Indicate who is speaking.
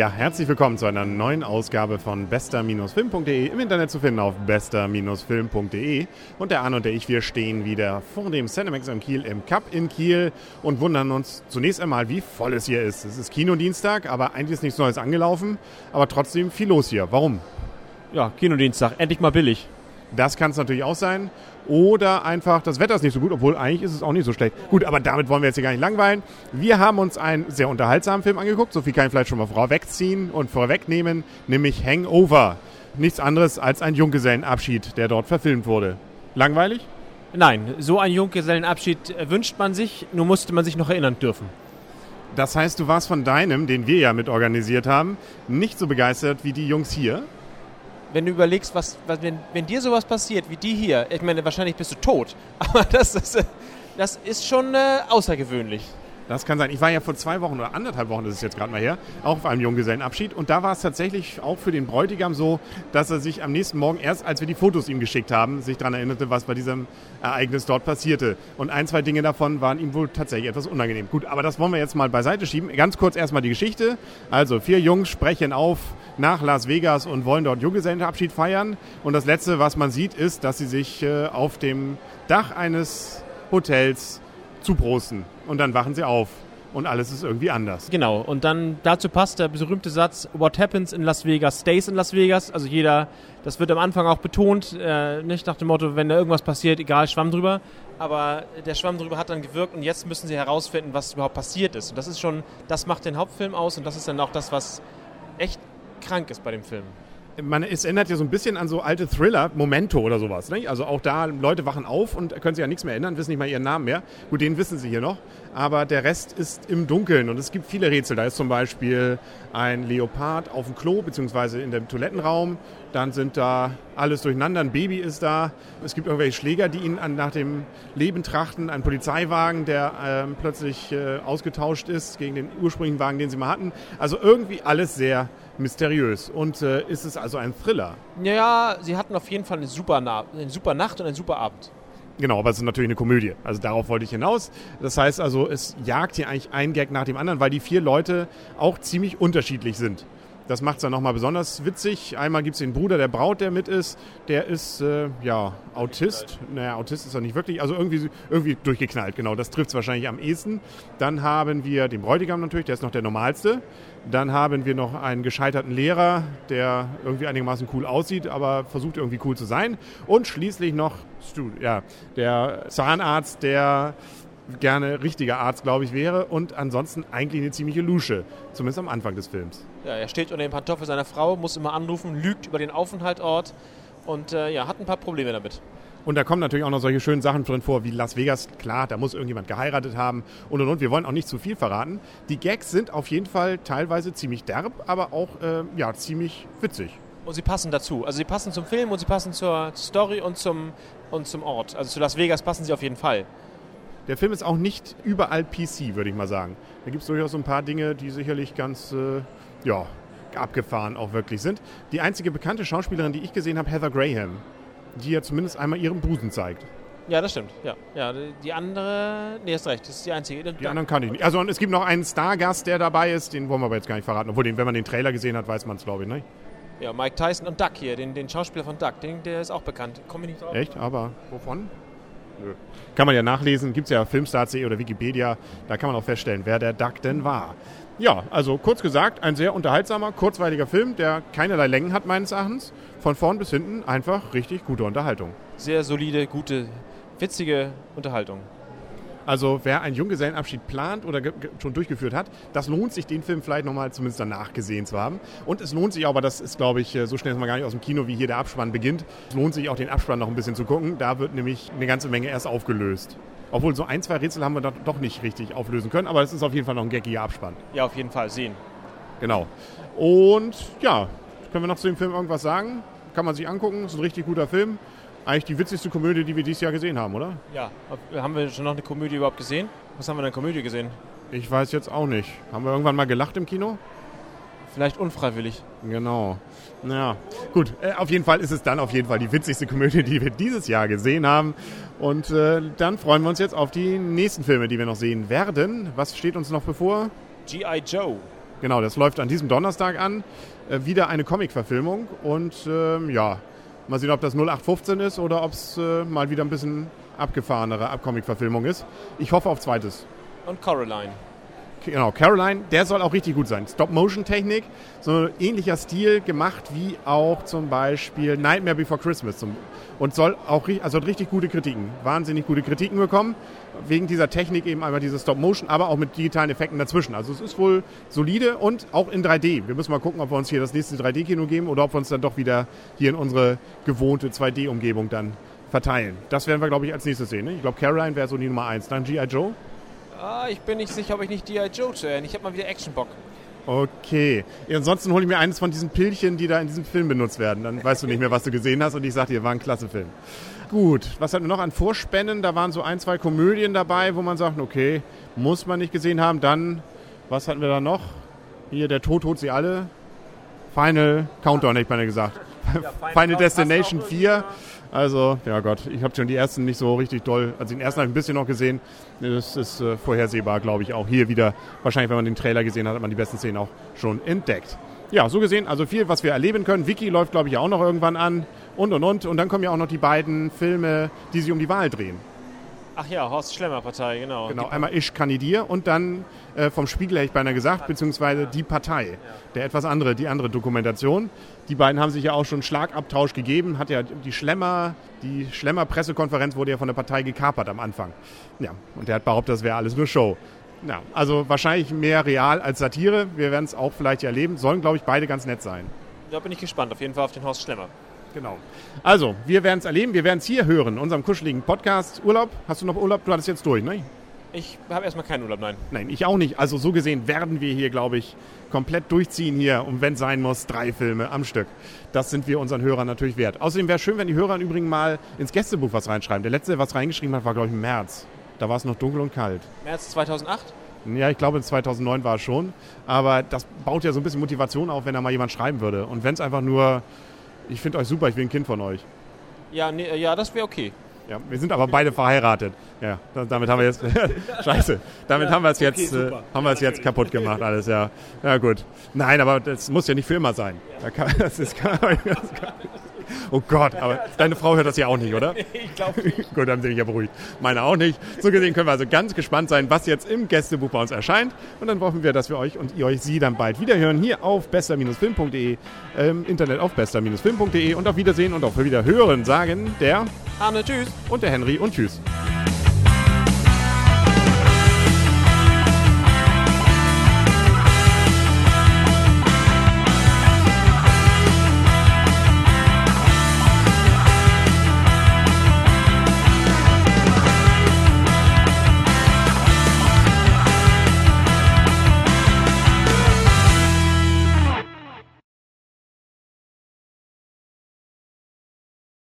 Speaker 1: Ja, herzlich willkommen zu einer neuen Ausgabe von bester-film.de. Im Internet zu finden auf bester-film.de. Und der Arne und der ich, wir stehen wieder vor dem Cinemax in Kiel im Cup in Kiel und wundern uns zunächst einmal, wie voll es hier ist. Es ist Kinodienstag, aber eigentlich ist nichts Neues angelaufen, aber trotzdem viel los hier. Warum?
Speaker 2: Ja, Kinodienstag, endlich mal billig.
Speaker 1: Das kann es natürlich auch sein. Oder einfach, das Wetter ist nicht so gut, obwohl eigentlich ist es auch nicht so schlecht. Gut, aber damit wollen wir jetzt hier gar nicht langweilen. Wir haben uns einen sehr unterhaltsamen Film angeguckt. So viel kann ich vielleicht schon mal vorwegziehen und vorwegnehmen, nämlich Hangover. Nichts anderes als ein Junggesellenabschied, der dort verfilmt wurde. Langweilig?
Speaker 2: Nein, so einen Junggesellenabschied wünscht man sich, nur musste man sich noch erinnern dürfen.
Speaker 1: Das heißt, du warst von deinem, den wir ja mit organisiert haben, nicht so begeistert wie die Jungs hier?
Speaker 2: Wenn du überlegst, was, was wenn, wenn, dir sowas passiert wie die hier, ich meine, wahrscheinlich bist du tot, aber das, das, das ist schon äh, außergewöhnlich.
Speaker 1: Das kann sein. Ich war ja vor zwei Wochen oder anderthalb Wochen, das ist jetzt gerade mal her, auch auf einem Junggesellenabschied. Und da war es tatsächlich auch für den Bräutigam so, dass er sich am nächsten Morgen, erst als wir die Fotos ihm geschickt haben, sich daran erinnerte, was bei diesem Ereignis dort passierte. Und ein, zwei Dinge davon waren ihm wohl tatsächlich etwas unangenehm. Gut, aber das wollen wir jetzt mal beiseite schieben. Ganz kurz erstmal die Geschichte. Also, vier Jungs sprechen auf nach Las Vegas und wollen dort Junggesellenabschied feiern. Und das Letzte, was man sieht, ist, dass sie sich äh, auf dem Dach eines Hotels zuprosten und dann wachen sie auf und alles ist irgendwie anders.
Speaker 2: Genau, und dann dazu passt der berühmte Satz, What happens in Las Vegas stays in Las Vegas. Also jeder, das wird am Anfang auch betont, äh, nicht nach dem Motto, wenn da irgendwas passiert, egal, Schwamm drüber. Aber der Schwamm drüber hat dann gewirkt und jetzt müssen sie herausfinden, was überhaupt passiert ist. Und das ist schon, das macht den Hauptfilm aus und das ist dann auch das, was echt krank ist bei dem Film
Speaker 1: man, es erinnert ja so ein bisschen an so alte Thriller, Momento oder sowas. Ne? Also auch da, Leute wachen auf und können sich an nichts mehr erinnern, wissen nicht mal ihren Namen mehr. Gut, den wissen sie hier noch. Aber der Rest ist im Dunkeln und es gibt viele Rätsel. Da ist zum Beispiel ein Leopard auf dem Klo, beziehungsweise in dem Toilettenraum. Dann sind da alles durcheinander, ein Baby ist da. Es gibt irgendwelche Schläger, die ihn an, nach dem Leben trachten. Ein Polizeiwagen, der äh, plötzlich äh, ausgetauscht ist gegen den ursprünglichen Wagen, den sie mal hatten. Also irgendwie alles sehr mysteriös. Und äh, ist es also ein Thriller?
Speaker 2: Ja, sie hatten auf jeden Fall eine super, eine super Nacht und einen super Abend.
Speaker 1: Genau, aber es ist natürlich eine Komödie. Also darauf wollte ich hinaus. Das heißt also, es jagt hier eigentlich ein Gag nach dem anderen, weil die vier Leute auch ziemlich unterschiedlich sind. Das macht es dann nochmal besonders witzig. Einmal gibt es den Bruder der Braut, der mit ist. Der ist, äh, ja, Autist. Naja, Autist ist er nicht wirklich. Also irgendwie, irgendwie durchgeknallt, genau. Das trifft es wahrscheinlich am ehesten. Dann haben wir den Bräutigam natürlich, der ist noch der normalste. Dann haben wir noch einen gescheiterten Lehrer, der irgendwie einigermaßen cool aussieht, aber versucht irgendwie cool zu sein. Und schließlich noch Stu, ja, der Zahnarzt, der gerne richtiger Arzt, glaube ich, wäre und ansonsten eigentlich eine ziemliche Lusche, zumindest am Anfang des Films.
Speaker 2: Ja, er steht unter dem Pantoffel seiner Frau, muss immer anrufen, lügt über den Aufenthaltsort und äh, ja, hat ein paar Probleme damit.
Speaker 1: Und da kommen natürlich auch noch solche schönen Sachen drin vor, wie Las Vegas. Klar, da muss irgendjemand geheiratet haben und und und. Wir wollen auch nicht zu viel verraten. Die Gags sind auf jeden Fall teilweise ziemlich derb, aber auch äh, ja, ziemlich witzig.
Speaker 2: Und sie passen dazu. Also sie passen zum Film und sie passen zur Story und zum, und zum Ort. Also zu Las Vegas passen sie auf jeden Fall.
Speaker 1: Der Film ist auch nicht überall PC, würde ich mal sagen. Da gibt es durchaus so ein paar Dinge, die sicherlich ganz, äh, ja, abgefahren auch wirklich sind. Die einzige bekannte Schauspielerin, die ich gesehen habe, Heather Graham, die ja zumindest einmal ihren Busen zeigt.
Speaker 2: Ja, das stimmt. Ja, ja die andere, nee, hast recht, das ist die einzige.
Speaker 1: Die anderen kann ich nicht. Also es gibt noch einen Stargast, der dabei ist, den wollen wir aber jetzt gar nicht verraten. Obwohl, den, wenn man den Trailer gesehen hat, weiß man es, glaube ich, ne?
Speaker 2: Ja, Mike Tyson und Duck hier, den, den Schauspieler von Duck, den, der ist auch bekannt. Komme ich nicht drauf.
Speaker 1: Echt? Aber wovon? Nö. Kann man ja nachlesen, gibt es ja Filmstar.de oder Wikipedia, da kann man auch feststellen, wer der Duck denn war. Ja, also kurz gesagt, ein sehr unterhaltsamer, kurzweiliger Film, der keinerlei Längen hat meines Erachtens. Von vorn bis hinten einfach richtig gute Unterhaltung.
Speaker 2: Sehr solide, gute, witzige Unterhaltung.
Speaker 1: Also wer einen Junggesellenabschied plant oder schon durchgeführt hat, das lohnt sich, den Film vielleicht nochmal zumindest danach gesehen zu haben. Und es lohnt sich aber das ist, glaube ich, so schnell ist man gar nicht aus dem Kino, wie hier der Abspann beginnt. Es lohnt sich auch, den Abspann noch ein bisschen zu gucken. Da wird nämlich eine ganze Menge erst aufgelöst. Obwohl so ein, zwei Rätsel haben wir doch nicht richtig auflösen können, aber es ist auf jeden Fall noch ein gaggiger Abspann.
Speaker 2: Ja, auf jeden Fall, sehen.
Speaker 1: Genau. Und ja, können wir noch zu dem Film irgendwas sagen? Kann man sich angucken, ist ein richtig guter Film eigentlich die witzigste Komödie, die wir dieses Jahr gesehen haben, oder?
Speaker 2: Ja. Haben wir schon noch eine Komödie überhaupt gesehen? Was haben wir denn Komödie gesehen?
Speaker 1: Ich weiß jetzt auch nicht. Haben wir irgendwann mal gelacht im Kino?
Speaker 2: Vielleicht unfreiwillig.
Speaker 1: Genau. Naja, gut. Äh, auf jeden Fall ist es dann auf jeden Fall die witzigste Komödie, die wir dieses Jahr gesehen haben. Und äh, dann freuen wir uns jetzt auf die nächsten Filme, die wir noch sehen werden. Was steht uns noch bevor?
Speaker 2: G.I. Joe.
Speaker 1: Genau, das läuft an diesem Donnerstag an. Äh, wieder eine Comic-Verfilmung und ähm, ja, mal sehen, ob das 0815 ist oder ob es äh, mal wieder ein bisschen abgefahrenere Comic-Verfilmung ist. Ich hoffe auf zweites.
Speaker 2: Und Coraline.
Speaker 1: Genau, Caroline, der soll auch richtig gut sein. Stop-Motion-Technik, so ähnlicher Stil gemacht wie auch zum Beispiel Nightmare Before Christmas. Zum, und soll auch also hat richtig gute Kritiken, wahnsinnig gute Kritiken bekommen. Wegen dieser Technik eben einmal diese Stop-Motion, aber auch mit digitalen Effekten dazwischen. Also es ist wohl solide und auch in 3D. Wir müssen mal gucken, ob wir uns hier das nächste 3D-Kino geben oder ob wir uns dann doch wieder hier in unsere gewohnte 2D-Umgebung dann verteilen. Das werden wir, glaube ich, als nächstes sehen. Ne? Ich glaube, Caroline wäre so die Nummer 1. Dann G.I. Joe.
Speaker 2: Ah, ich bin nicht sicher, ob ich nicht G.I. Joe zu Ich habe mal wieder Action-Bock.
Speaker 1: Okay. Ja, ansonsten hole ich mir eines von diesen Pilchen, die da in diesem Film benutzt werden. Dann weißt du nicht mehr, was du gesehen hast und ich sage dir, war ein klasse Film. Gut, was hatten wir noch an Vorspännen? Da waren so ein, zwei Komödien dabei, wo man sagt, okay, muss man nicht gesehen haben. Dann, was hatten wir da noch? Hier, der Tod holt sie alle. Final Countdown, hätte ich mal gesagt. Ja, Final, Final Destination 4. Also, ja Gott, ich habe schon die ersten nicht so richtig doll. Also den ersten habe ich ein bisschen noch gesehen. Das ist äh, vorhersehbar, glaube ich, auch hier wieder. Wahrscheinlich, wenn man den Trailer gesehen hat, hat man die besten Szenen auch schon entdeckt. Ja, so gesehen, also viel, was wir erleben können. Wiki läuft, glaube ich, auch noch irgendwann an. Und, und, und. Und dann kommen ja auch noch die beiden Filme, die sich um die Wahl drehen.
Speaker 2: Ach ja, Horst Schlemmer Partei, genau.
Speaker 1: Genau, einmal Ich kandidiere und dann äh, vom Spiegel hätte ich beinahe gesagt, beziehungsweise die Partei. Der etwas andere, die andere Dokumentation. Die beiden haben sich ja auch schon Schlagabtausch gegeben. Hat ja die Schlemmer, die Schlemmer Pressekonferenz wurde ja von der Partei gekapert am Anfang. Ja, und der hat behauptet, das wäre alles nur Show. Ja, also wahrscheinlich mehr real als Satire. Wir werden es auch vielleicht erleben. Sollen, glaube ich, beide ganz nett sein.
Speaker 2: Da bin ich gespannt. Auf jeden Fall auf den Horst Schlemmer.
Speaker 1: Genau. Also, wir werden es erleben, wir werden es hier hören, unserem kuscheligen Podcast. Urlaub? Hast du noch Urlaub? Du hattest jetzt durch, ne?
Speaker 2: Ich habe erstmal keinen Urlaub, nein.
Speaker 1: Nein, ich auch nicht. Also so gesehen werden wir hier, glaube ich, komplett durchziehen hier und wenn es sein muss, drei Filme am Stück. Das sind wir unseren Hörern natürlich wert. Außerdem wäre es schön, wenn die Hörer übrigens mal ins Gästebuch was reinschreiben. Der letzte, der was reingeschrieben hat, war, glaube ich, im März. Da war es noch dunkel und kalt.
Speaker 2: März 2008?
Speaker 1: Ja, ich glaube, 2009 war es schon. Aber das baut ja so ein bisschen Motivation auf, wenn da mal jemand schreiben würde. Und wenn es einfach nur ich finde euch super, ich bin ein Kind von euch.
Speaker 2: Ja, nee, ja das wäre okay.
Speaker 1: Ja, wir sind aber beide verheiratet. Ja, damit haben wir jetzt. Scheiße. Damit ja, haben wir es jetzt, okay, äh, haben wir es jetzt kaputt gemacht, alles, ja. Ja, gut. Nein, aber das muss ja nicht für immer sein. Kann, das ist, kann, das kann, Oh Gott, aber deine Frau hört das ja auch nicht, oder?
Speaker 2: ich glaube nicht.
Speaker 1: Gut, dann bin ich ja beruhigt. Meine auch nicht. So gesehen können wir also ganz gespannt sein, was jetzt im Gästebuch bei uns erscheint. Und dann hoffen wir, dass wir euch und ihr euch sie dann bald wiederhören hier auf bester-film.de, im Internet auf bester-film.de und auf Wiedersehen und auf Wiederhören sagen der
Speaker 2: Arne, tschüss.
Speaker 1: Und der Henry und tschüss.